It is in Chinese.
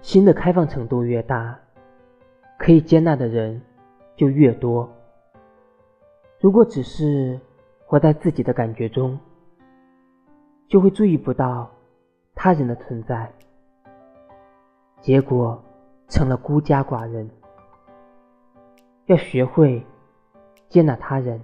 心的开放程度越大可以接纳的人就越多。如果只是活在自己的感觉中就会注意不到他人的存在结果成了孤家寡人。要学会接纳他人